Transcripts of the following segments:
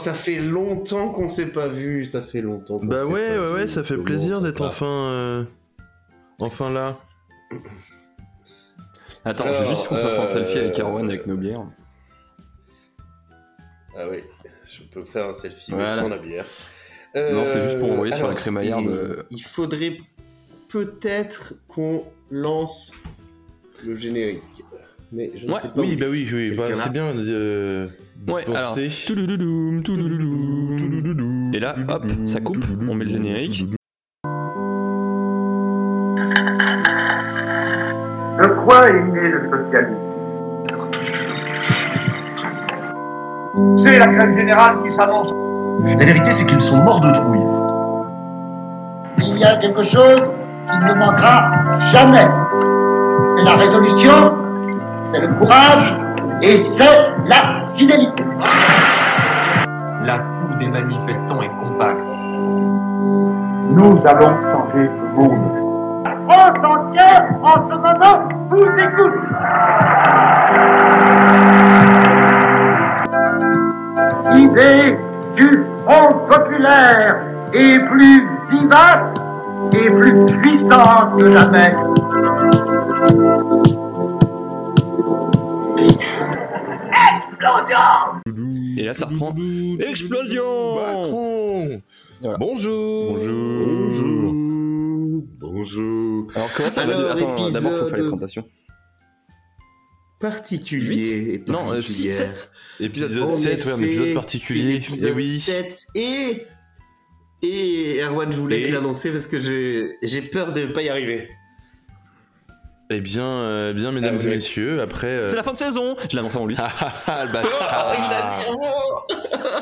Ça fait longtemps qu'on s'est pas vu, ça fait longtemps. Bah s'est ouais, pas ouais, ouais, ça fait plaisir d'être enfin, euh, enfin là. Attends, je veux juste qu'on fasse un euh, selfie avec Erwan avec nos bières. Ah oui, je peux faire un selfie mais Voilà. sans la bière. Non, c'est juste pour envoyer sur la alors, crémaillère il- de- Il faudrait peut-être qu'on lance le générique. Mais je ne Ouais, sais pas. Oui, où. bah oui, oui, bah, c'est là bien de, de Ouais, alors. penser. Touloulouloum, touloulouloum. Et là, hop, ça coupe, on met le générique. De quoi est né le socialisme C'est la grève générale qui s'annonce. La vérité, c'est qu'ils sont morts de trouille. il y a quelque chose qui ne manquera jamais. C'est la résolution, c'est le courage et c'est la fidélité. La foule des manifestants est compacte. Nous allons changer le monde. La France entière, en ce moment, vous écoute. L'idée du Front populaire est plus vivace et plus puissante que jamais. Et là, ça reprend. Explosion Macron Voilà. Bonjour Bonjour. Bonjour. Alors, comment ça Alors, va Attends, d'abord, faut faire les épisode- présentations. Particulier. et Non, euh, particulière. 6, 7 Épisode En 7, ouais, un épisode particulier. l'épisode Eh oui. 7 et. Et Erwan, je vous laisse Et- l'annoncer parce que j'ai j'ai peur de ne pas y arriver. Eh bien, euh, bien, mesdames Ah et messieurs, après. euh, C'est la fin de saison Je l'annonce avant lui. Ah ah ah, le bâtard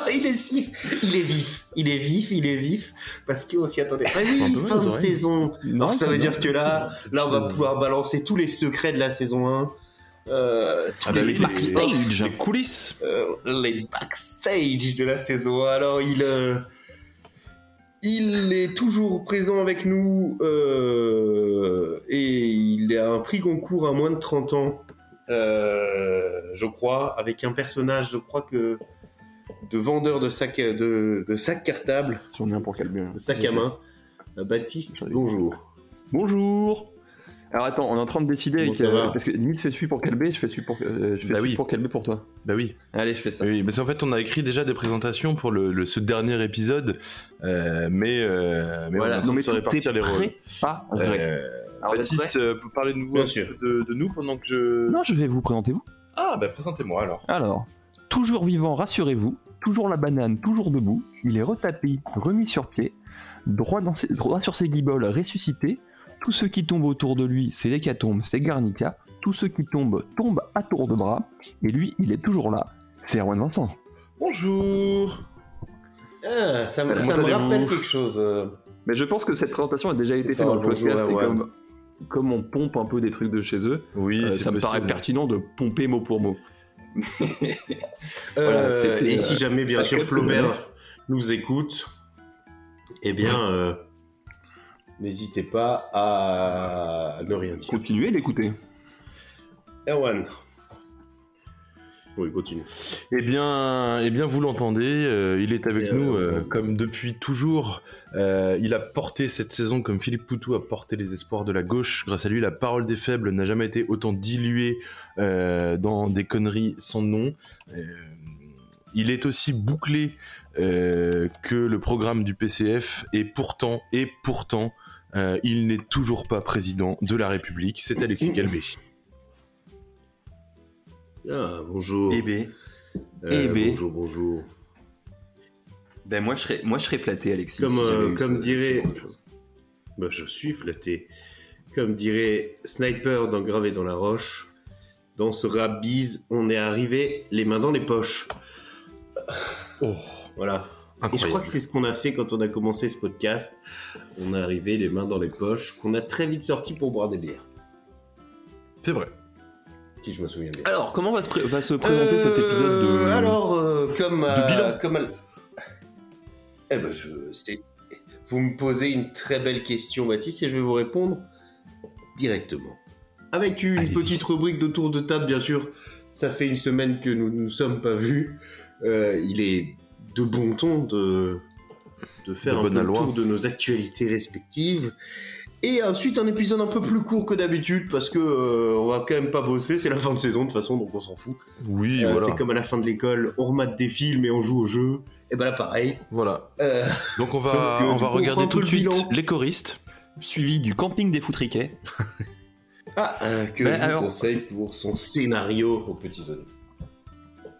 il est si- il est vif, il est vif, il est vif, parce qu'on s'y attendait. Ah oui, fin de saison. Non, Alors ça veut dire que là, là on va pouvoir balancer tous les secrets de la saison 1. Euh, tous Ah bah les, oui, les- les- backstage. Les coulisses euh, les backstage de la saison 1. Alors il, euh, il est toujours présent avec nous euh, et il a un prix concours à moins de 30 ans, euh, je crois, avec un personnage, je crois que de vendeur de sacs de, de sacs cartables, J'en ai un pour calmer. de sacs à main. Euh, Baptiste, bonjour. Bonjour Alors attends, on est en train de décider avec, euh, parce que limite fais celui pour Calbé, je fais celui pour, euh, je fais Bah celui oui. pour Calbé pour toi. Bah oui. Allez, je fais ça. Oui, parce qu'en fait, on a écrit déjà des présentations pour le, le- ce dernier épisode, euh, mais, euh, mais voilà, on non mais se répartir les rôles. Pas vrai. Euh, Alors, Baptiste, euh, peut parler de, un petit peu de, de nous pendant que je. Non, je vais vous présenter vous. Ah, bah présentez-moi alors. Alors, toujours vivant, rassurez-vous, toujours la banane, toujours debout, il est retapé, remis sur pied, droit, dans ses- droit sur ses guiboles, ressuscité, tous ceux qui tombent autour de lui, c'est l'hécatombe, c'est Garnica, tous ceux qui tombent, tombent à tour de bras, et lui, il est toujours là, c'est Erwan Vincent. Bonjour Ah, ça me, ça rappelle quelque chose. euh. Mais je pense que cette présentation a déjà été faite dans le podcast, comme, comme on pompe un peu des trucs de chez eux, Oui, euh, ça me paraît pertinent de pomper mot pour mot. Euh, Voilà, et si jamais, bien sûr, Flaubert nous écoute, eh bien, euh, n'hésitez pas à ne rien dire. Continuez d'écouter. Erwan. Oui, continue. Eh bien, eh bien, vous l'entendez, euh, il est avec Et, nous euh, euh, comme depuis toujours. Il a porté cette saison comme Philippe Poutou a porté les espoirs de la gauche. Grâce à lui, la parole des faibles n'a jamais été autant diluée dans des conneries sans nom. Il est aussi bouclé euh, que le programme du PCF et pourtant, et pourtant, euh, il n'est toujours pas président de la République. C'est Alexis Calvé. Ah, bonjour. Eh ben, Euh, eh ben. Bonjour, bonjour. ben moi je serais, moi je serais flatté, Alexis. Comme, si euh, comme dirait-. Bah, je suis flatté. Comme dirait Sniper dans Gravé dans la roche, dans ce rap bise, on est arrivé les mains dans les poches. Oh, Voilà. Et je crois que c'est ce qu'on a fait quand on a commencé ce podcast. On est arrivé les mains dans les poches, qu'on a très vite sorti pour boire des bières. C'est vrai. Si je me souviens bien. Alors, comment va se, pré- va se présenter cet épisode de. Euh, Alors, euh, comme. de bilan. comme elle- Eh ben, je. c'est- Vous me posez une très belle question, Baptiste, et je vais vous répondre directement. Avec une petite rubrique de tour de table, bien sûr. Ça fait une semaine que nous ne nous sommes pas vus. euh, il est de bon ton de, de faire De un aloi. tour de nos actualités respectives. Et ensuite un épisode un peu plus court que d'habitude parce que euh, on va quand même pas bosser, c'est la fin de saison de toute façon donc on s'en fout. Oui, Euh, voilà. C'est comme à la fin de l'école, on remate des films et on joue au jeu. Et ben là pareil. Voilà. Euh, Donc on va, que, on va coup, regarder tout de le suite bilan. les choristes. Suivi du camping des foutriquets. Ah, euh, que Ben, je vous conseille pour son scénario aux petits oignons.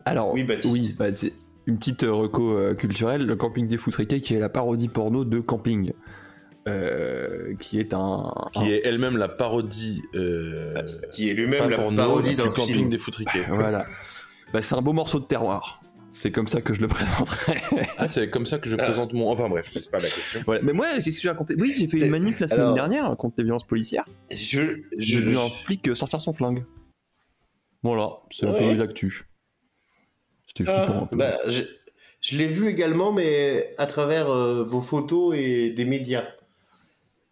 Alors, Oui, Baptiste. oui, bah, c'est une petite euh, reco euh, culturelle, le camping des foutriquets qui est la parodie porno de Camping. Euh, qui est un, un- Qui est elle-même la parodie. Euh, Qui est lui-même la porno, parodie du d'un camping film. des foutriquets. Voilà. Bah, c'est un beau morceau de terroir. C'est comme ça que je le présenterai. Ah, c'est comme ça que je Ah. présente mon. Enfin bref, c'est pas la question. voilà. Mais moi, qu'est-ce que j'ai raconté? Oui, j'ai fait une manif la semaine alors- dernière contre les violences policières. Je, J'ai je, vu un flic sortir son flingue. Voilà, c'est un peu Ouais. les actus. C'était Ah, flippant un peu. bah, je, je l'ai vu également, mais à travers euh, vos photos et des médias.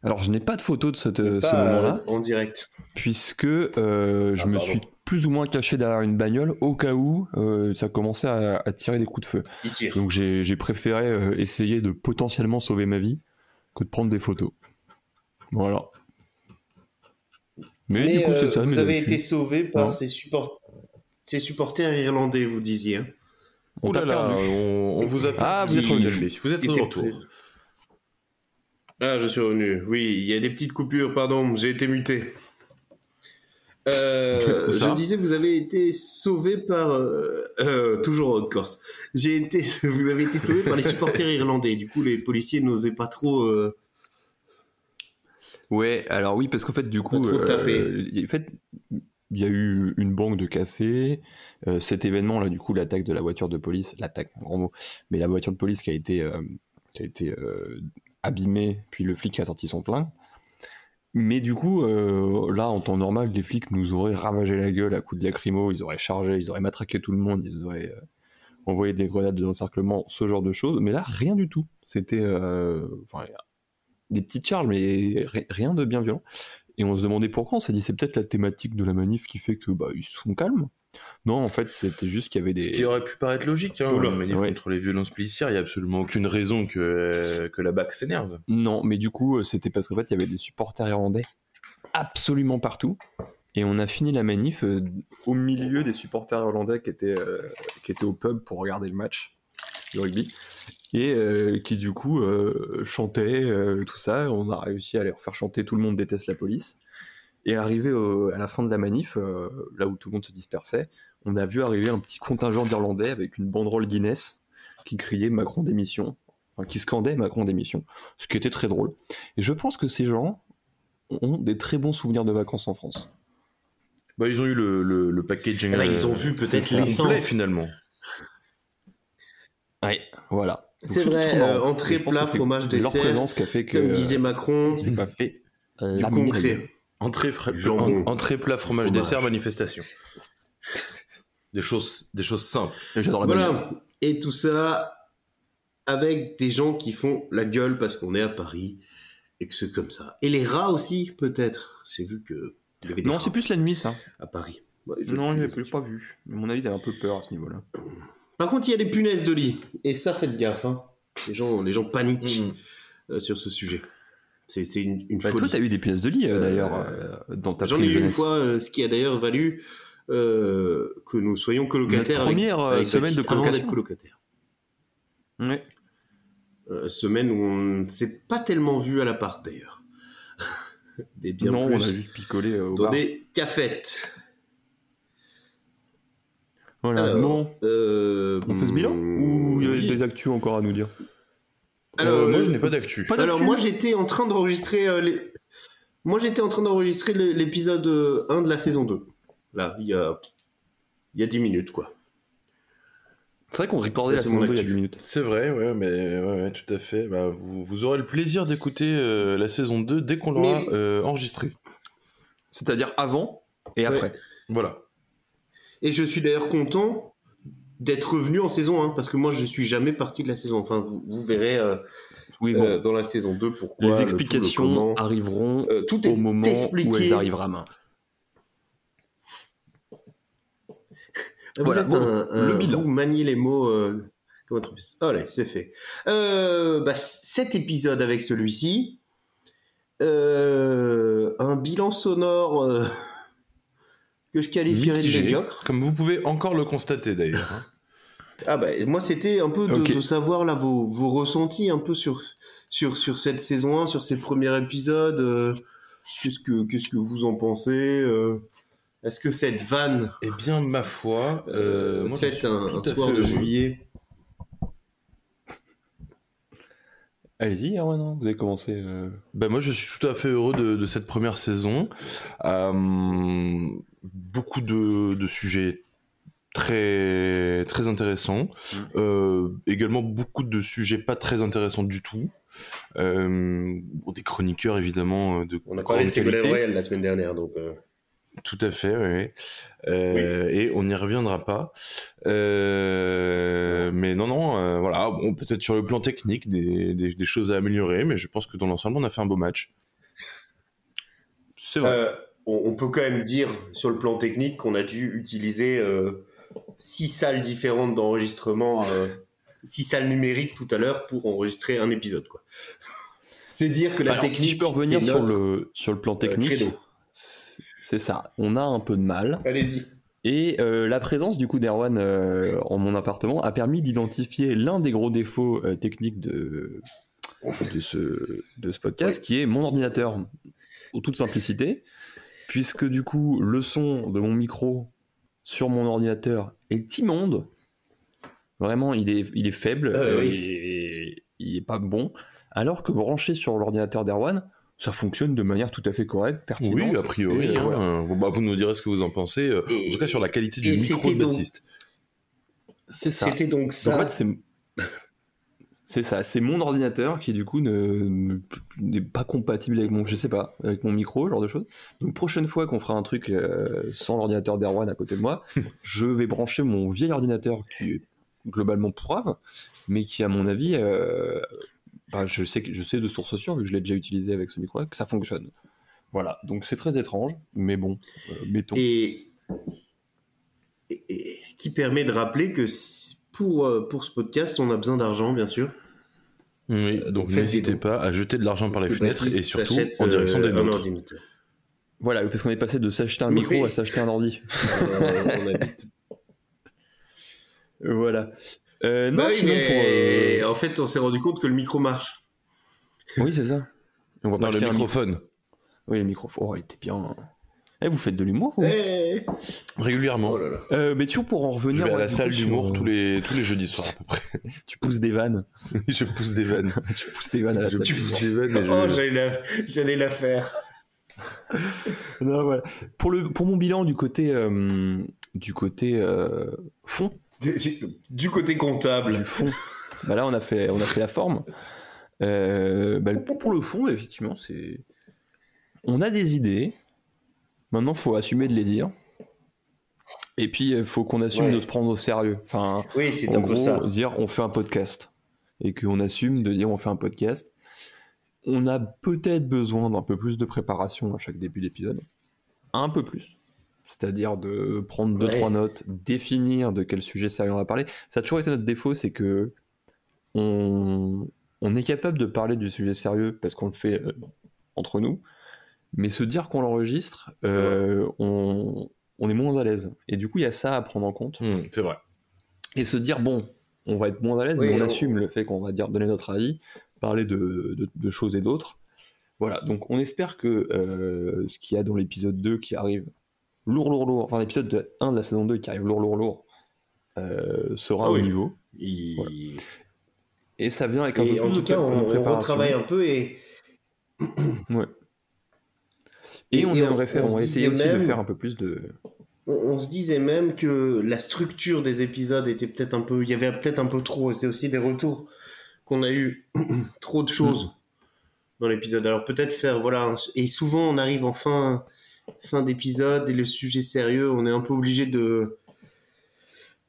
Alors, je n'ai pas de photo de cette, euh, ce moment-là. euh, en direct. puisque euh, je Ah, me pardon. suis plus ou moins caché derrière une bagnole au cas où euh, ça commençait à, à tirer des coups de feu. Il tire. Donc j'ai préféré euh, essayer de potentiellement sauver ma vie que de prendre des photos. Voilà. Mais, Mais du coup, c'est ça. vous mes avez été sauvé par Ouais. ces, support- ces supporters irlandais, vous disiez. hein. On Oh là là, on, on vous a Ah, vous êtes perdu. revenu. Vous êtes de retour. prêt. Ah, je suis revenu. Oui, il y a des petites coupures, pardon, j'ai été muté. Euh, je disais, vous avez été sauvé par. euh, euh, toujours en Corse. J'ai été, vous avez été sauvé par les supporters irlandais. Du coup, les policiers n'osaient pas trop. euh, Ouais, alors oui, parce qu'en fait, du coup, en fait, il y a eu une banque de cassés. Euh, cet événement-là, du coup, l'attaque de la voiture de police, l'attaque, grand mot, mais la voiture de police qui a été, euh, qui a été euh, abîmée, puis le flic qui a sorti son flingue. Mais du coup, là, en temps normal, les flics nous auraient ravagé la gueule à coups de lacrymo, ils auraient chargé, ils auraient matraqué tout le monde, ils auraient envoyé des grenades d'encerclement, ce genre de choses. Mais là, rien du tout. C'était des petites charges, mais ri- rien de bien violent. Et on se demandait pourquoi. On s'est dit c'est peut-être la thématique de la manif qui fait que bah ils se font calmes. Non, en fait, c'était juste qu'il y avait Ce des. qui aurait pu paraître logique, hein, Oula, une manif ouais. contre les violences policières, il n'y a absolument aucune raison que, que la BAC s'énerve. Non, mais du coup, euh, c'était parce qu'en fait, il y avait des supporters irlandais absolument partout. Et on a fini la manif euh, au milieu des supporters irlandais qui étaient, euh, qui étaient au pub pour regarder le match de rugby. Et euh, qui, du coup, euh, chantaient, euh, tout ça. On a réussi à les faire chanter Tout le monde déteste la police. Et arrivé au- à la fin de la manif, euh, là où tout le monde se dispersait, on a vu arriver un petit contingent d'Irlandais avec une banderole Guinness qui criait Macron démission, enfin, qui scandait Macron démission, ce qui était très drôle. Et je pense que ces gens ont des très bons souvenirs de vacances en France. Bah, ils ont eu le, le, le packaging. Eh ben, ils ont vu peut-être l'essence. finalement. Ouais, voilà. C'est vrai, euh, entrée, plat, fromage, Leur dessert, présence qui a fait que Comme disait Macron, c'est pas fait. euh, du concret. Entrée, fra- entrée, plat, fromage, Fromage. dessert, manifestation. Des choses, des choses simples. Et J'adore la. Voilà. Et tout ça avec des gens qui font la gueule parce qu'on est à Paris et que c'est comme ça. Et les rats aussi, peut-être. J'ai vu que il y avait des Non, c'est plus la nuit, ça. à Paris. Ouais, je Non, je l'ai pas vu. Mais à mon avis, t'avais un peu peur à ce niveau-là. Par contre, il y a des punaises de lit. Et ça, faites gaffe. hein. Les, gens, les gens paniquent euh, sur ce sujet. C'est une, une Bah, folie. toi, t'as eu des pièces de lit, euh, Euh, d'ailleurs, euh, dans ta J'en ai eu une fois, euh, ce qui a d'ailleurs valu euh, que nous soyons colocataires. Notre première, euh, semaine de colocation. colocataire. Euh, semaine où on ne s'est pas tellement vu à l'appart d'ailleurs. Mais bien non, plus on a juste picolé euh, au dans bar. des cafettes. Voilà. Alors, bon, Euh, on fait ce bilan Ou il y a oui. des actus encore à nous dire Alors, Euh, moi, euh, je n'ai pas d'actu. Alors moi j'étais en train d'enregistrer euh, les... moi j'étais en train d'enregistrer l'épisode euh, 1 de la saison 2. Là, il y a il y a 10 minutes quoi. C'est vrai qu'on recordait la saison mon 2 il y a actu. 10 minutes. C'est vrai, ouais, mais ouais, ouais, tout à fait. Bah, vous, vous aurez le plaisir d'écouter euh, la saison 2 dès qu'on l'aura Mais- euh, enregistrée. C'est-à-dire avant et après. Voilà. Et je suis d'ailleurs content d'être revenu en saison 1 parce que moi je suis jamais parti de la saison. Enfin vous, vous verrez euh, Oui, bon. euh, dans la saison 2 pourquoi les le tout, le explications comment. arriveront Euh, tout au moment où elles arriveront à main. Vous Voilà, êtes bon, un, un- le bilan. Vous maniez les mots euh. Allez, c'est fait. Euh, bah, cet épisode avec celui-ci, euh, un bilan sonore euh, que je qualifierais de Mitigé, médiocre. Comme vous pouvez encore le constater d'ailleurs. hein. Ah bah, moi, c'était un peu de, Ok. de savoir là vos, vos ressentis un peu sur, sur, sur cette saison 1, sur ces premiers épisodes. euh, qu'est-ce, que, qu'est-ce que vous en pensez euh, Est-ce que cette vanne Eh bien, ma foi, euh, euh, moi, suis un, tout un à soir fait de heureux. juillet Allez-y, Erwan, hein, vous avez commencé. euh, Ben moi, je suis tout à fait heureux de, de cette première saison. Euh, beaucoup de, de sujets très très intéressants. Euh, également beaucoup de sujets pas très intéressants du tout. Euh, bon, des chroniqueurs évidemment euh, de On a parlé de Ségolène. Royal la semaine dernière, donc. euh, Tout à fait, oui. Euh, Et on n'y reviendra pas. Euh, mais non, non, euh, voilà. Bon, peut-être sur le plan technique, des, des, des choses à améliorer, mais je pense que dans l'ensemble, on a fait un beau match. C'est vrai. On, on peut quand même dire sur le plan technique qu'on a dû utiliser euh, six salles différentes d'enregistrement, euh, six salles numériques tout à l'heure pour enregistrer un épisode. Quoi. C'est dire que la Alors, technique. si je peux revenir sur le, sur le plan euh, technique, c'est ça. On a un peu de mal. Allez-y. Et euh, la présence du coup d'Erwan euh, en mon appartement a permis d'identifier l'un des gros défauts euh, techniques de, de, ce, de ce podcast, qui est mon ordinateur, en toute simplicité, puisque du coup le son de mon micro sur mon ordinateur est immonde. Vraiment, il est, il est faible, euh, oui. il, est, il est pas bon, alors que branché sur l'ordinateur d'Erwan, ça fonctionne de manière tout à fait correcte, pertinente. Oui, a priori. Et, euh, hein. voilà. Bah, vous nous direz ce que vous en pensez. euh, Et- en tout cas, sur la qualité du micro c'était de donc- Baptiste. C'est ça. C'était donc Donc, ça. en fait, c'est ça, c'est mon ordinateur qui du coup ne ne- n'est pas compatible avec mon, je sais pas, avec mon micro, ce genre de choses. Donc prochaine fois qu'on fera un truc euh, sans l'ordinateur d'Erwan à côté de moi, je vais brancher mon vieil ordinateur qui est globalement pourrave, mais qui à mon avis, euh, bah, je sais que je sais de source sûre vu que je l'ai déjà utilisé avec ce micro-là que ça fonctionne. Voilà, donc c'est très étrange, mais bon, euh, mettons. Et, et- qui permet de rappeler que si- pour, euh, pour ce podcast, on a besoin d'argent, bien sûr. Oui, Euh, donc n'hésitez pas à jeter de l'argent par les fenêtres et surtout en direction des euh, nôtres. Voilà, parce qu'on est passé de s'acheter un Oui. micro à s'acheter un ordi. Euh, Euh, voilà. Euh, non, Bah oui, sinon mais pour. euh, en fait, on s'est rendu compte que le micro marche. Oui, c'est ça. On va pas le microphone. micro- Oui, le microphone. Oh, il était bien. Eh, vous faites de l'humour, vous Eh, Régulièrement. oh là là. euh, Mais tu vois, pour en Je revenir. vais à la salle sur, d'humour euh, tous les, tous les jeudis soirs à peu près. Tu pousses des vannes. je pousse des vannes. tu pousses des vannes à la Je salle. pousse des vannes. et Oh, je- j'allais la, j'allais la faire. Non, voilà. Pour, le, pour mon bilan du côté, euh, du côté euh, fond, Du- Du côté comptable. du fond, bah là, on a fait, on a fait la forme. Euh, bah, pour, pour le fond, effectivement, c'est. On a des idées. Maintenant, faut assumer de les dire. Et puis, il faut qu'on assume Ouais. de se prendre au sérieux. Enfin, Oui, c'est en un peu gros, ça. dire on fait un podcast. Et qu'on assume de dire on fait un podcast. On a peut-être besoin d'un peu plus de préparation à chaque début d'épisode. Un peu plus. C'est-à-dire de prendre deux, Ouais. trois notes, définir de quel sujet sérieux on va parler. Ça a toujours été notre défaut, c'est que on, on est capable de parler du sujet sérieux parce qu'on le fait euh, entre nous, mais se dire qu'on l'enregistre, euh, on, on est moins à l'aise. Et du coup, il y a ça à prendre en compte. Hmm, c'est vrai. Et se dire, bon, on va être moins à l'aise, Oui, mais on, on- assume le fait qu'on va dire donner notre avis, parler de, de- de choses et d'autres. Voilà, donc on espère que euh, ce qu'il y a dans l'épisode 2 qui arrive lourd, lourd, lourd, enfin l'épisode de 1 de la saison 2 qui arrive lourd, lourd, lourd, euh, sera Ah au oui. niveau. Il- Voilà. Et ça vient avec un Et peu en plus tout de cas, on, on retravaille un peu et. Et, Et- on et aimerait on- faire, on disait aussi de faire un peu plus de. On, on se disait même que la structure des épisodes était peut-être un peu. Il y avait peut-être un peu trop. et C'est aussi des retours qu'on a eu trop de choses dans l'épisode. Alors peut-être faire. Voilà. Et souvent, on arrive en fin, fin d'épisode et le sujet sérieux, on est un peu obligé de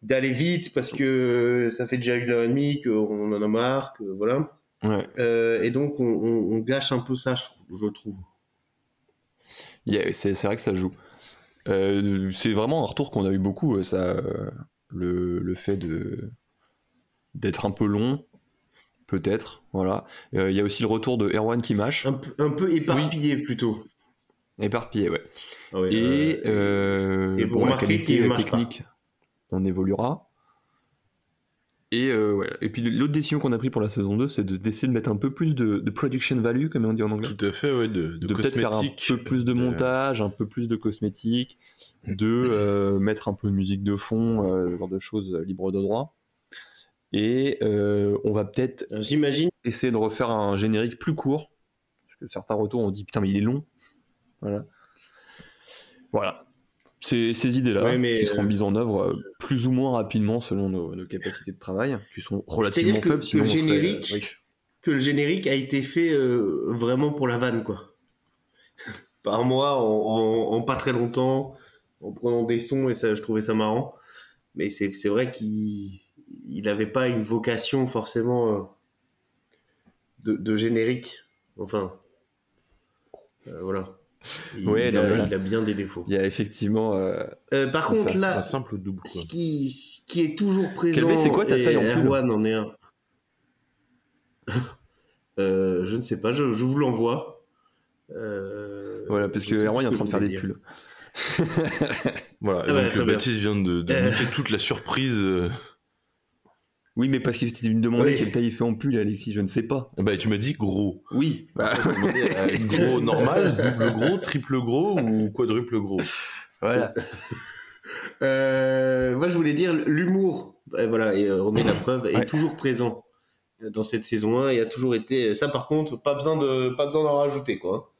d'aller vite parce que ça fait déjà une heure et demie qu'on en a marre, que voilà. Ouais. Euh, et donc on, on- on gâche un peu ça, je, je trouve. C'est vrai que ça joue. Euh, c'est vraiment un retour qu'on a eu beaucoup, euh, ça, euh, le, le fait de d'être un peu long, peut-être, voilà. Euh, Il y a aussi le retour de Erwan Un, peu- un peu éparpillé plutôt. éparpillé, ouais. Ah ouais, Et, euh, et vous bon, la qualité technique, on évoluera. Et, euh, ouais. et puis l'autre décision qu'on a pris pour la saison 2, c'est de- d'essayer de mettre un peu plus de, de production value, comme on dit en anglais. Tout à fait, ouais, de, de, de peut-être faire un peu plus de de- montage, un peu plus de cosmétiques, de euh, mettre un peu de musique de fond, euh, ce genre de choses euh, libres de droit. Et euh, on va peut-être J'imagine. essayer de refaire un générique plus court. Parce que certains retours ont dit putain mais il est long. Voilà. Voilà. Ces, ces idées-là Ouais, mais, qui seront euh, mises en œuvre euh, plus ou moins rapidement selon nos, nos capacités de travail, qui sont relativement que- faibles. que générique- euh, que le générique a été fait euh, vraiment pour la vanne, quoi. Par moi, en, en- en pas très longtemps, en prenant des sons, et ça, je trouvais ça marrant. Mais c'est c'est vrai qu'il n'avait pas une vocation forcément euh, de, de générique. Enfin, euh, voilà. Il, Ouais, il non, a, voilà. il a bien des défauts. Il y a effectivement. euh, Euh, par contre, ça, là, Un simple double, quoi. ce qui, ce qui est toujours présent. C'est quoi ta taille en pull Erwan en est un. Euh, je ne sais pas, je, je vous l'envoie. Euh, Voilà, parce que Erwan est en train de faire des pulls. Voilà, et Ah ouais, donc. Baptiste vient de, de Euh. toute la surprise. Euh. Oui, mais parce que tu me demandais Oui. quelle taille il fait en pull, Alexis, je ne sais pas. Bah, tu m'as dit gros. Oui. Bah, me euh, gros normal, double gros, triple gros ou quadruple gros? Voilà. Euh, moi, je voulais dire l'humour. euh, voilà, et euh, on est la preuve, est Ouais. toujours présent dans cette saison 1 et a toujours été. Ça, par contre, pas besoin de, pas besoin d'en rajouter, quoi.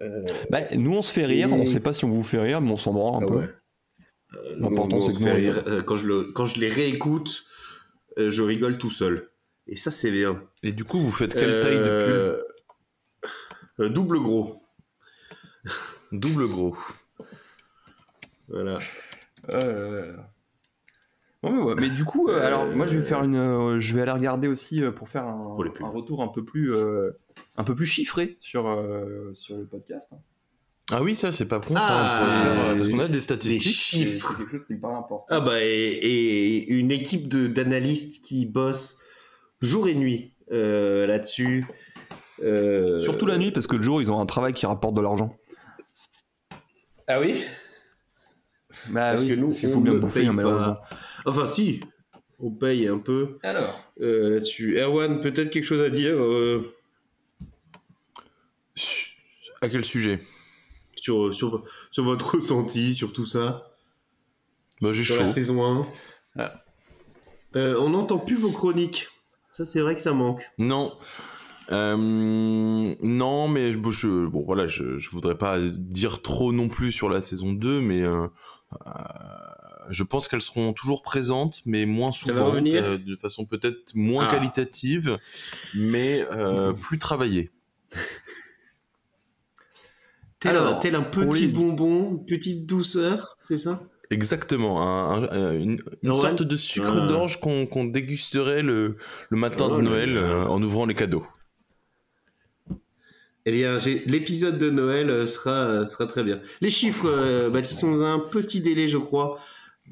Euh, Bah, nous, on se fait rire. Et- On sait pas si on vous fait rire, mais on s'en branle un Ah peu. ouais. Euh, L'important, c'est que rire. Euh, quand je le, quand je les réécoute, euh, je rigole tout seul. Et ça, c'est bien. Et du coup, vous faites quelle taille de Euh, euh, Double gros. pull Double gros. Voilà. Ouais, ouais, mais du coup, euh, alors moi je vais faire une, euh, je vais aller regarder aussi euh, pour faire un, Pour retour un peu plus, euh, un peu plus chiffré sur euh, sur le podcast. Ah oui, ça, c'est pas con, ça. Ah, euh, parce qu'on a des Des statistiques. C'est chiffres. quelque chose qui me paraît important. Ah bah, et, et une équipe de- d'analystes qui bossent jour et nuit euh, là-dessus. Euh, Surtout la nuit parce que le jour ils ont un travail qui rapporte de l'argent. Ah oui? Bah Parce oui, que nous, parce on faut bien bouffer paye hein, malheureusement. pas. Enfin, si, on paye un peu Alors, euh, là-dessus. Erwan, peut-être quelque chose à dire euh, À quel sujet? Sur, sur, sur votre ressenti, sur tout ça, Bah, j'ai sur chaud. la saison 1 Ah. Euh, On n'entend plus vos chroniques. Ça, c'est vrai que ça manque. Non. Euh, non, mais bon, je, bon, voilà, je, je voudrais pas dire trop non plus sur la saison 2, mais euh, je pense qu'elles seront toujours présentes, mais moins souvent, de façon peut-être moins Ah. qualitative, mais plus travaillée. Tel, un, Alors, tel un petit les- bonbon, une petite douceur, c'est ça? Exactement, un- un- une, une Ouais. sorte de sucre Ah. d'orge qu'on dégusterait le, le matin Oh, de le Noël euh, en ouvrant les cadeaux. Eh bien, l'épisode de Noël euh, sera, euh, sera très bien. Les chiffres, euh, Baptiste, on a un petit délai, je crois,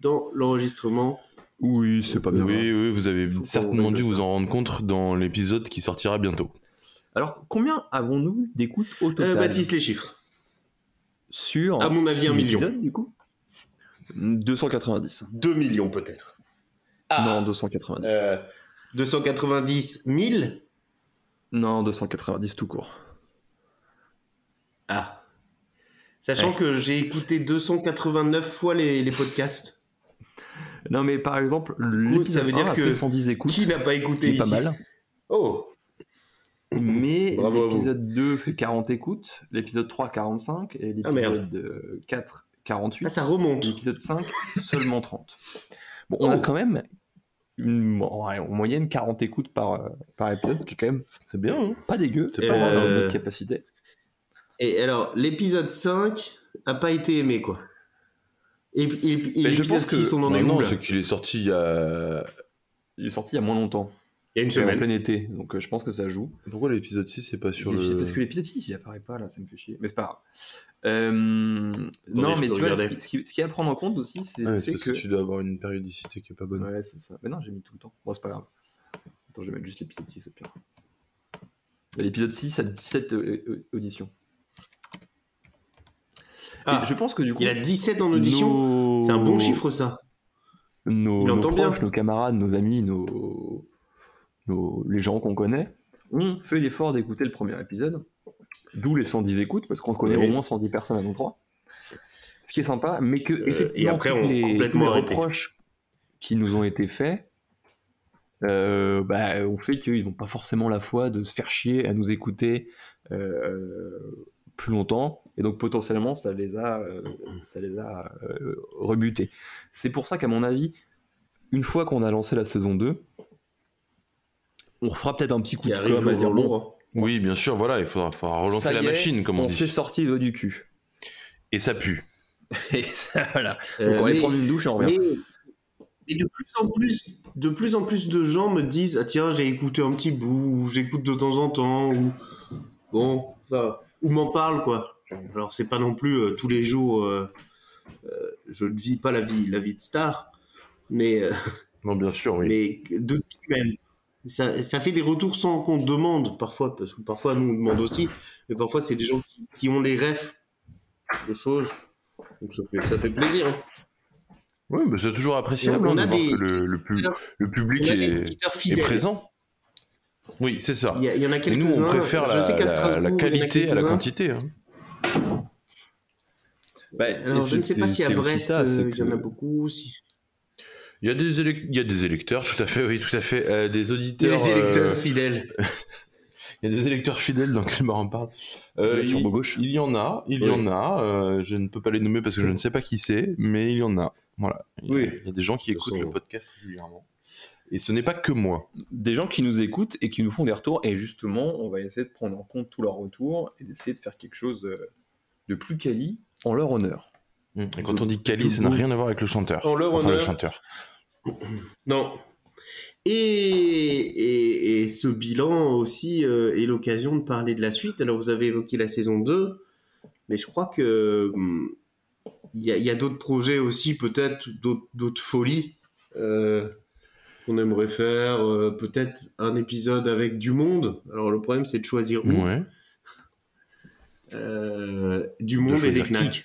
dans l'enregistrement. oui, c'est pas bien. Oui, oui, vous avez Faut certainement dû vous en rendre compte dans l'épisode qui sortira bientôt. Alors, combien avons-nous d'écoutes au total? Euh, Baptiste, les chiffres. Sur À mon avis, un million. épisodes, du coup 290. 2 millions peut-être. Non, 290. Euh, 290 000 Non, 290 tout court. Ah. Sachant que j'ai écouté 289 fois les, les podcasts. Non, mais par exemple, ça veut dire 1 a que fait 110 écoutes. Qui n'a pas écouté ici pas mal. Oh Mais à vous. l'épisode 2 fait 40 écoutes, l'épisode 3 45 et Ah, l'épisode euh, 4 48. Ah, ça remonte. L'épisode 5 seulement 30. Bon, on a Oh. quand même une, en moyenne 40 écoutes par, euh, par épisode, qui est quand même C'est bien, hein pas dégueu. C'est pas mal. dans Euh, notre capacité. Et alors, l'épisode 5 a pas été aimé, quoi. Et, et- et Mais je pense que- 6, on en Non, non, c'est qu'il est sorti il y a... Il est sorti il y a moins longtemps. Il Il y a une C'est en plein été, donc euh, je pense que ça joue. Pourquoi l'épisode 6 c'est pas sur le. Parce que l'épisode 6, il apparaît pas là, ça me fait chier. Mais c'est pas grave. Euh, non, mais tu vois, ce regarder. qui, ce qui- ce qui est à prendre en compte aussi, c'est Ah, le mais c'est fait parce que. que tu dois avoir une périodicité qui est pas bonne. Ouais, c'est ça. Mais non, j'ai mis tout le temps. Bon, c'est pas grave. Attends, je vais mettre juste l'épisode 6 au pire. L'épisode 6 a 17 euh, euh, auditions. Ah, Et je pense que du coup. Il a 17 en audition. nos- C'est un bon chiffre, ça. Nos, Il nos entend bien. proches, nos camarades, nos amis, nos, nos- les gens qu'on connaît ont fait l'effort d'écouter le premier épisode. D'où les 110 écoutes, parce qu'on connaît Oui. au moins 110 personnes à nous trois. Ce qui est sympa, mais que Euh, effectivement, et après, tous on a les, complètement reproches qui nous ont été faits euh, bah, ont fait qu'ils n'ont pas forcément la foi de se faire chier à nous écouter euh, plus longtemps. Et donc potentiellement, ça les a, euh, ça les a rebutés. C'est pour ça qu'à mon avis, une fois qu'on a lancé la saison 2, on refera peut-être un petit coup Qui de arrive com à dire bon, lourd. Oui, bien sûr, voilà, il faudra, faudra relancer ça la est, machine, comme on, on s'est dit. sorti le doigt du cul. Et ça pue. Et ça, voilà. Donc Euh, on va aller mais- prendre une douche et on revient. Mais, mais de plus en plus, de plus en plus de gens me disent ah tiens j'ai écouté un petit bout, ou j'écoute de temps en temps, ou bon, ça, ou m'en parle quoi. Alors c'est pas non plus euh, tous les jours, euh, euh, je ne vis pas la vie, la vie de star, mais euh, Non, bien sûr, oui. mais de tout même. Ça, ça fait des retours sans qu'on demande parfois, parce que parfois nous on demande aussi, mais parfois c'est des gens qui, qui ont les refs de choses. Donc ça fait, ça fait plaisir. hein. Oui, mais c'est toujours appréciable On hein, a de voir des- que le, le, pu- le public On a des est, présent. Oui, c'est ça. Il y, a- il y en a Mais quelques-uns. nous, on préfère la, a qualité à la quantité. hein. Bah, Alors, je ne sais pas si à Brest, ça, euh, il y en a beaucoup. Si... Il y, a des élec- il y a des électeurs, tout à fait, oui, tout à fait. euh, des Il y a auditeurs. des électeurs euh, fidèles. Il y a des électeurs fidèles dans quel bar on parle? Euh, il, y en a, il y en a. euh, je ne peux pas les nommer parce que je ne sais pas qui c'est, mais il y en a. Voilà. Il y a, Oui. il y a des gens qui écoutent façon, le podcast régulièrement. Et ce n'est pas que moi. des gens qui nous écoutent et qui nous font des retours. Et justement, on va essayer de prendre en compte tous leurs retours et d'essayer de faire quelque chose de plus quali en leur honneur. Et quand on dit Cali, ça n'a rien à voir avec le chanteur. En leur enfin, le honneur. chanteur. Non. Et, et, et ce bilan aussi euh, est l'occasion de parler de la suite. Alors, vous avez évoqué la saison 2, mais je crois que hum, il y a, il y a d'autres projets aussi, peut-être d'autres folies euh, qu'on aimerait faire. euh, peut-être un épisode avec du monde. Alors, le problème, c'est de choisir où. Ouais. Du monde et des knacks.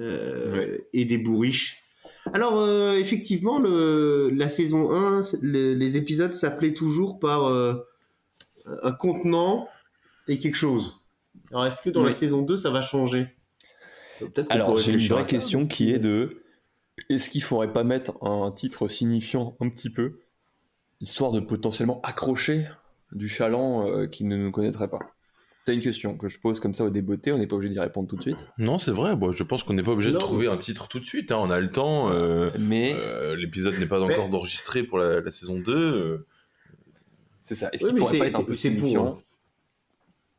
Euh, Et des bourriches. Alors, euh, effectivement, le, la saison 1, le- les épisodes s'appelaient toujours par euh, un contenant et quelque chose. Alors, est-ce que dans Oui. la saison 2, ça va changer? Alors, j'ai une vraie ça, question parce qui que- est de est-ce qu'il faudrait pas mettre un titre signifiant un petit peu, histoire de potentiellement accrocher du chaland euh, qui ne nous connaîtrait pas? C'est une question que je pose comme ça au débeauté, on n'est pas obligé d'y répondre tout de suite. Non, c'est vrai. Bon, je pense qu'on n'est pas obligé de trouver un titre tout de suite. hein, On a le temps. euh, Mais euh, L'épisode n'est pas encore enregistré pour la, la saison 2. euh, c'est ça. Est-ce Oui, qu'il mais faudrait pas être un peu signifiant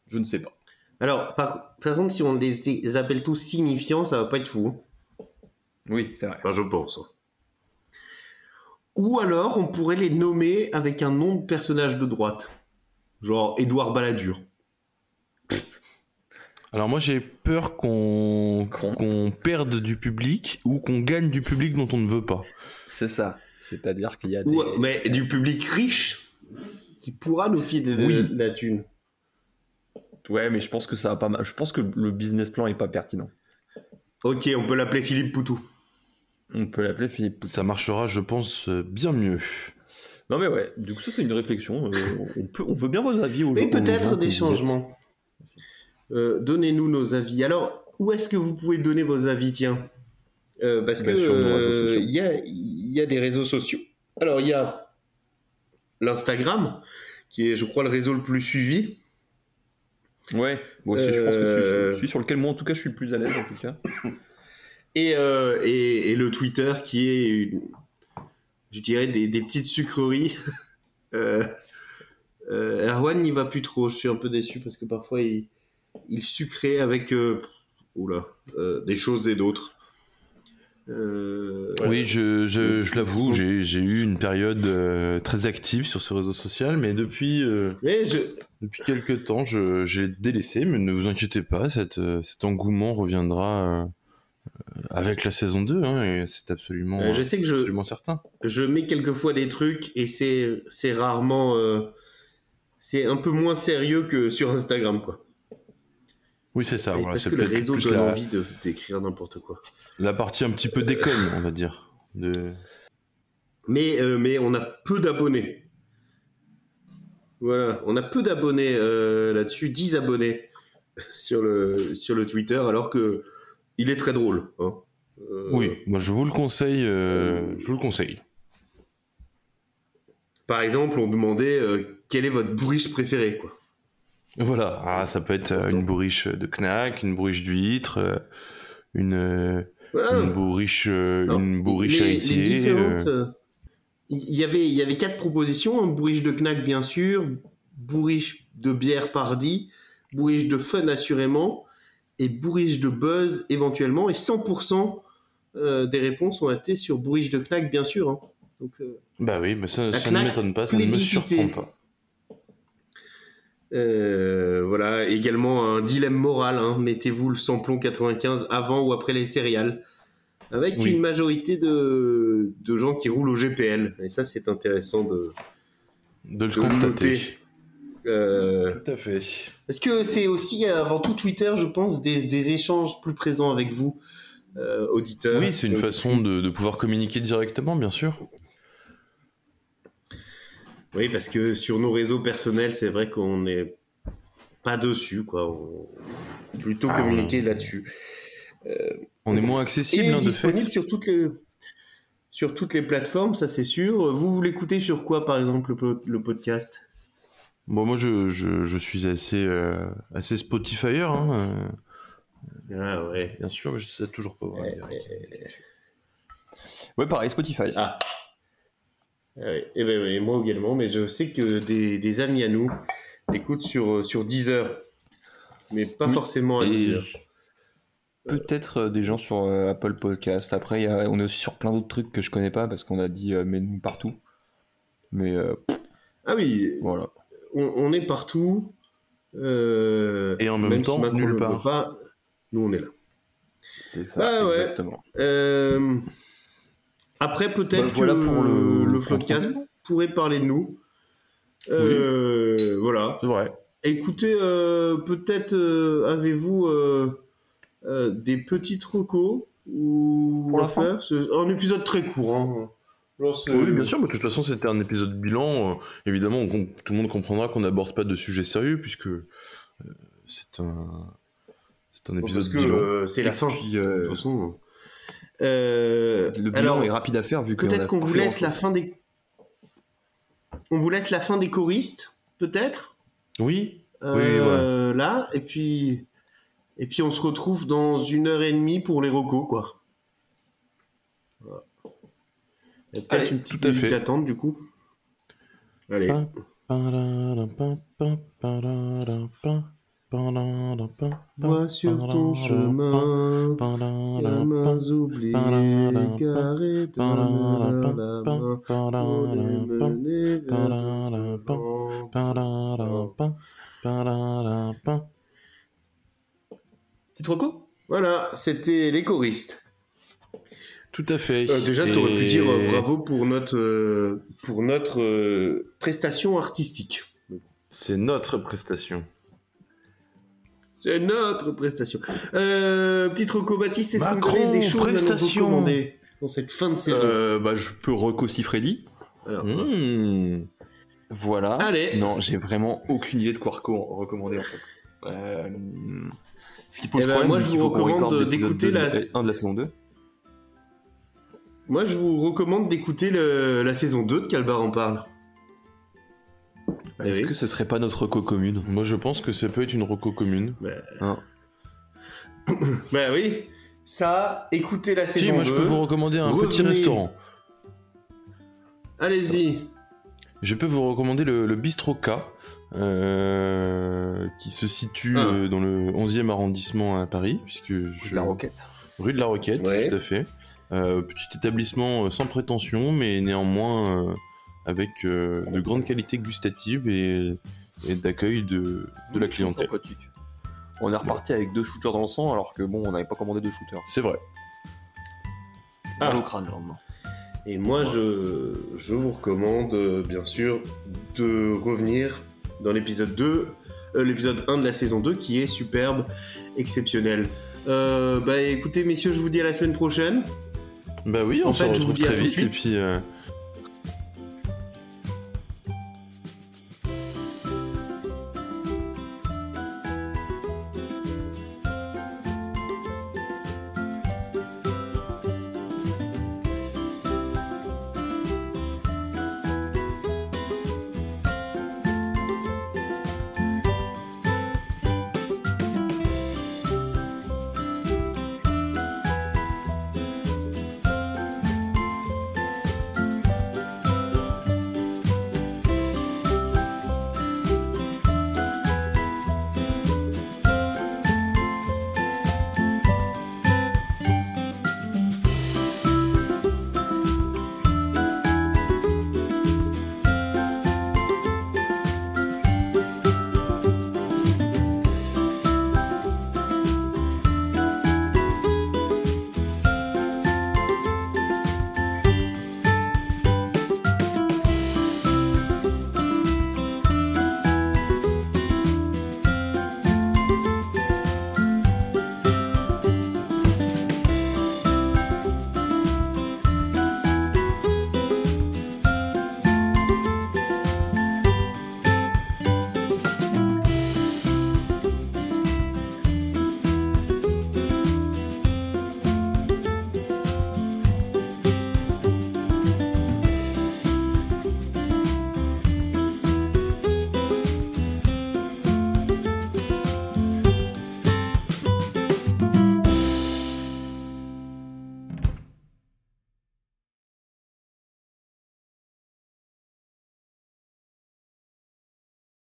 Je ne sais pas. Alors, par, par contre, si on les, les appelle tous signifiants, ça va pas être fou. Oui, c'est vrai. Enfin, je pense. Ou alors, on pourrait les nommer avec un nom de personnage de droite. Genre Édouard Balladur. Alors moi j'ai peur qu'on Qu'on- perde du public ou qu'on gagne du public dont on ne veut pas. C'est ça. C'est-à-dire qu'il y a des... Mais du public riche qui pourra nous filer de, Oui. de la thune. Ouais, mais je pense que ça va pas mal. Je pense que le business plan est pas pertinent. Ok, on peut l'appeler Philippe Poutou. On peut l'appeler Philippe Poutou. Ça marchera, je pense, bien mieux. Non mais ouais, du coup ça c'est une réflexion. euh, on, peut, on veut bien vos avis aux Mais peut-être des changements. Euh, Donnez-nous nos avis. Alors, où est-ce que vous pouvez donner vos avis, tiens? Euh, Parce que Ben, réseaux euh, il y, a, y a des réseaux sociaux. Alors, il y a l'Instagram, qui est, je crois, le réseau le plus suivi. Ouais, moi aussi je pense que je suis, je suis sur lequel moi en tout cas je suis le plus à l'aise en tout cas. Et, euh, et, et le Twitter, qui est, une- je dirais, des, des petites sucreries. euh, Erwan n'y va plus trop. Je suis un peu déçu parce que parfois il, il sucrait avec euh, oula, euh, des choses et d'autres. Euh, Oui, je, je, je l'avoue, j'ai j'ai eu une période euh, très active sur ce réseau social, mais depuis, Mais je, depuis quelques temps, je- j'ai délaissé, mais ne vous inquiétez pas, cette, cet engouement reviendra avec la saison 2, hein, et c'est absolument, je sais que je- absolument certain. je mets quelquefois des trucs et c'est c'est rarement c'est un peu moins sérieux que sur Instagram quoi. Oui, c'est ça, voilà, parce c'est que le réseau donne la, envie d'écrire n'importe quoi. la partie un petit peu déconne, on va dire. De... Mais euh, mais on a peu d'abonnés. Voilà, on a peu d'abonnés euh, là-dessus, 10 abonnés sur le sur le Twitter alors que il est très drôle. hein. Euh, Oui, moi je vous le conseille, euh, je vous le conseille. Par exemple, on demandait euh, quel est votre bourriche préféré quoi. Voilà, ah, ça peut être euh, une bourriche de knack, une bourriche d'huître, euh, une, euh, Voilà. une bourriche, Non, une bourriche les- les héritier. différentes, euh, Il y avait, il y avait quatre propositions hein, bourriche de knack, bien sûr, bourriche de bière pardi, bourriche de fun, assurément, et bourriche de buzz, éventuellement. Et 100% euh, des réponses ont été sur bourriche de knack, bien sûr. hein. Donc, euh, Bah oui, mais ça, ne m'étonne pas, ça ne me surprend pas. Euh, voilà, également un dilemme moral. hein. Mettez-vous le samplon 95 avant ou après les céréales. Avec Oui. une majorité de, de gens qui roulent au GPL. Et ça, c'est intéressant de, De le de constater. noter. Euh, Tout à fait. Est-ce que c'est aussi avant tout Twitter, je pense, des, des échanges plus présents avec vous, euh, auditeurs Oui, c'est une façon de, de pouvoir communiquer directement, bien sûr. Oui, parce que sur nos réseaux personnels, c'est vrai qu'on n'est pas dessus, quoi. On plutôt Ah, communiquer là-dessus. On est moins Et accessible, hein, de disponible fait. sur toutes les sur toutes les plateformes, ça c'est sûr. Vous vous l'écoutez sur quoi, par exemple, le, po- le podcast? Bon, moi, je, je, je suis assez, euh, assez Spotifyer, hein, euh, Ah ouais. bien sûr, mais je sais toujours pas. Ouais, voir. ouais, Ouais, pareil, Spotify. Ah. Oui. Eh ben oui, moi également, mais je sais que des, des amis à nous l'écoutent sur, sur Deezer, mais pas Oui. forcément à Et Deezer. Peut-être euh, des gens sur euh, Apple Podcast. Après, il y a- on est aussi sur plein d'autres trucs que je connais pas parce qu'on a dit euh, mets-nous partout. Mais euh, Ah oui, voilà. on, on est partout. euh, Et en même temps, si nulle part. Pas, nous, on est là. C'est ça, Ah ouais. exactement. Euh, après, peut-être Bah, voilà que pour le- le, podcast pourrait parler de nous. Euh, Voilà. C'est vrai. Écoutez, euh, peut-être euh, avez-vous des petites recos ou Pour la faire un épisode très court. Hein. Genre, Oui, bien sûr, mais de toute façon, c'était un épisode bilan. euh, évidemment, on tout le monde comprendra qu'on n'aborde pas de sujets sérieux, puisque euh, c'est un, c'est un Parce épisode que bilan. euh, c'est la fin. puis, de toute façon. Euh, le bilan alors, est rapide à faire vu a peut-être qu'on vous laisse la fin des. On vous laisse la fin des choristes, peut-être? Oui, Euh, Là, et puis. Et puis on se retrouve dans une heure et demie pour les recos, quoi. Voilà. Il y a peut-être une petite minute d'attente, du coup. Allez. Vois sur ton chemin, la main oubliée, dans la main, vers Voilà, c'était les choristes. Tout à fait. Déjà, tu aurais pu dire bravo pour notre, pour notre prestation artistique. C'est notre prestation. C'est notre prestation. Euh, petite reco Baptiste, est-ce que vous avez des choses à prestation. nous recommander dans cette fin de saison Euh, bah, je peux reco aussi Freddy. Alors, Mmh. Voilà. Allez. Non, j'ai vraiment aucune idée de quoi reco- recommander en fait. Euh, ce qui pose Eh ben, problème, moi, je vous recommande d'écouter 2 la- de- 1 de la saison 2. Moi, je vous recommande d'écouter le- la saison 2 de Calbar en parle. Eh Est-ce oui. que ce serait pas notre reco commune? Moi, je pense que ça peut être une reco commune. Hein Bah oui, ça, écoutez la Si, saison moi, 2. je peux vous recommander un petit restaurant. Allez-y. Je peux vous recommander le, le Bistro K, euh, qui se situe Ah. euh, dans le 11e arrondissement à Paris, puisque je... La roquette. rue de la Roquette, Ouais. tout à fait. Euh, petit établissement sans prétention, mais néanmoins euh, avec euh, de grandes qualités gustatives et, et d'accueil de, de la clientèle. Sympathique. On est reparti avec deux shooters dans le sang alors que bon, on n'avait pas commandé deux shooters. C'est vrai. Ah. Mal au crâne le lendemain. Et moi, je, je vous recommande, euh, bien sûr, de revenir dans l'épisode 2, euh, l'épisode 1 de la saison 2, qui est superbe, exceptionnel. Euh, bah écoutez, messieurs, je vous dis à la semaine prochaine. Bah oui, on En se fait, je vous retrouve dis à très tout de vite et suite. puis euh,